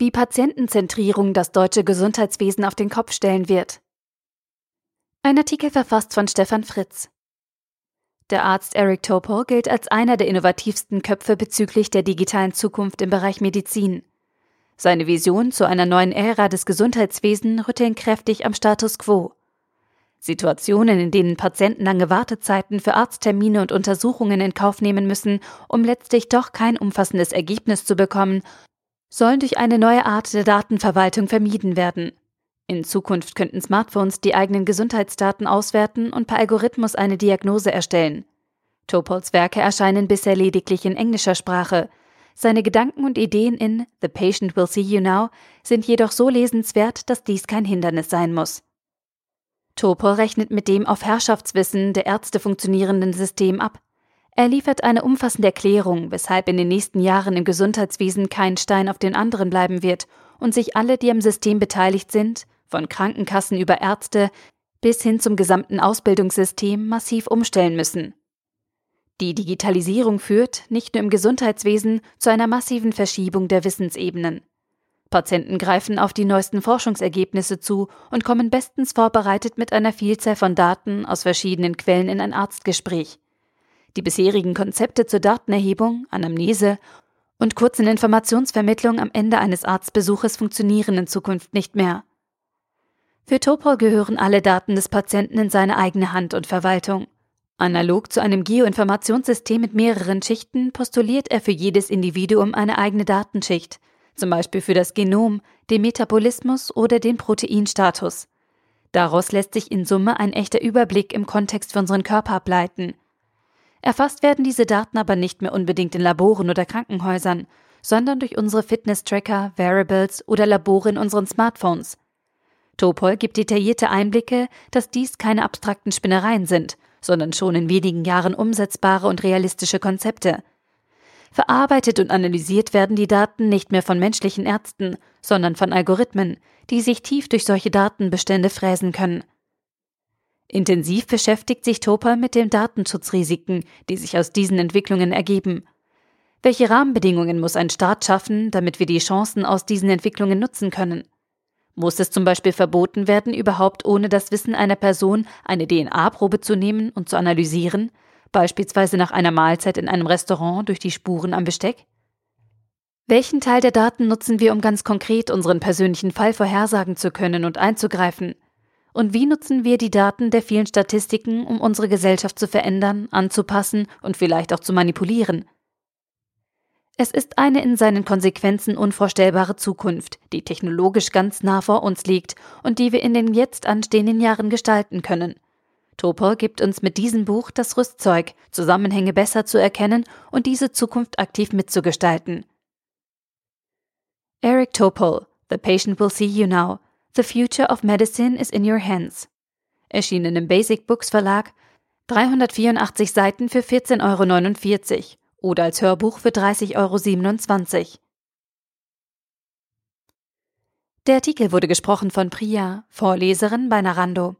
Wie Patientenzentrierung das deutsche Gesundheitswesen auf den Kopf stellen wird. Ein Artikel verfasst von Stefan Fritz. Der Arzt Eric Topol gilt als einer der innovativsten Köpfe bezüglich der digitalen Zukunft im Bereich Medizin. Seine Vision zu einer neuen Ära des Gesundheitswesens rütteln kräftig am Status quo. Situationen, in denen Patienten lange Wartezeiten für Arzttermine und Untersuchungen in Kauf nehmen müssen, um letztlich doch kein umfassendes Ergebnis zu bekommen, sollen durch eine neue Art der Datenverwaltung vermieden werden. In Zukunft könnten Smartphones die eigenen Gesundheitsdaten auswerten und per Algorithmus eine Diagnose erstellen. Topols Werke erscheinen bisher lediglich in englischer Sprache. Seine Gedanken und Ideen in The Patient Will See You Now sind jedoch so lesenswert, dass dies kein Hindernis sein muss. Topol rechnet mit dem auf Herrschaftswissen der Ärzte funktionierenden System ab. Er liefert eine umfassende Erklärung, weshalb in den nächsten Jahren im Gesundheitswesen kein Stein auf den anderen bleiben wird und sich alle, die am System beteiligt sind, von Krankenkassen über Ärzte bis hin zum gesamten Ausbildungssystem massiv umstellen müssen. Die Digitalisierung führt, nicht nur im Gesundheitswesen, zu einer massiven Verschiebung der Wissensebenen. Patienten greifen auf die neuesten Forschungsergebnisse zu und kommen bestens vorbereitet mit einer Vielzahl von Daten aus verschiedenen Quellen in ein Arztgespräch. Die bisherigen Konzepte zur Datenerhebung, Anamnese und kurzen Informationsvermittlung am Ende eines Arztbesuches funktionieren in Zukunft nicht mehr. Für Topol gehören alle Daten des Patienten in seine eigene Hand und Verwaltung. Analog zu einem Geoinformationssystem mit mehreren Schichten postuliert er für jedes Individuum eine eigene Datenschicht, zum Beispiel für das Genom, den Metabolismus oder den Proteinstatus. Daraus lässt sich in Summe ein echter Überblick im Kontext für unseren Körper ableiten. Erfasst werden diese Daten aber nicht mehr unbedingt in Laboren oder Krankenhäusern, sondern durch unsere Fitness-Tracker, Variables oder Labore in unseren Smartphones. Topol gibt detaillierte Einblicke, dass dies keine abstrakten Spinnereien sind, sondern schon in wenigen Jahren umsetzbare und realistische Konzepte – Verarbeitet und analysiert werden die Daten nicht mehr von menschlichen Ärzten, sondern von Algorithmen, die sich tief durch solche Datenbestände fräsen können. Intensiv beschäftigt sich Topa mit den Datenschutzrisiken, die sich aus diesen Entwicklungen ergeben. Welche Rahmenbedingungen muss ein Staat schaffen, damit wir die Chancen aus diesen Entwicklungen nutzen können? Muss es zum Beispiel verboten werden, überhaupt ohne das Wissen einer Person eine DNA-Probe zu nehmen und zu analysieren, beispielsweise nach einer Mahlzeit in einem Restaurant durch die Spuren am Besteck? Welchen Teil der Daten nutzen wir, um ganz konkret unseren persönlichen Fall vorhersagen zu können und einzugreifen? Und wie nutzen wir die Daten der vielen Statistiken, um unsere Gesellschaft zu verändern, anzupassen und vielleicht auch zu manipulieren? Es ist eine in seinen Konsequenzen unvorstellbare Zukunft, die technologisch ganz nah vor uns liegt und die wir in den jetzt anstehenden Jahren gestalten können. Topol gibt uns mit diesem Buch das Rüstzeug, Zusammenhänge besser zu erkennen und diese Zukunft aktiv mitzugestalten. Eric Topol, The Patient Will See You Now, The Future of Medicine is in Your Hands. Erschienen im Basic Books Verlag, 384 Seiten für 14,49 Euro oder als Hörbuch für 30,27 Euro. Der Artikel wurde gesprochen von Priya, Vorleserin bei Narando.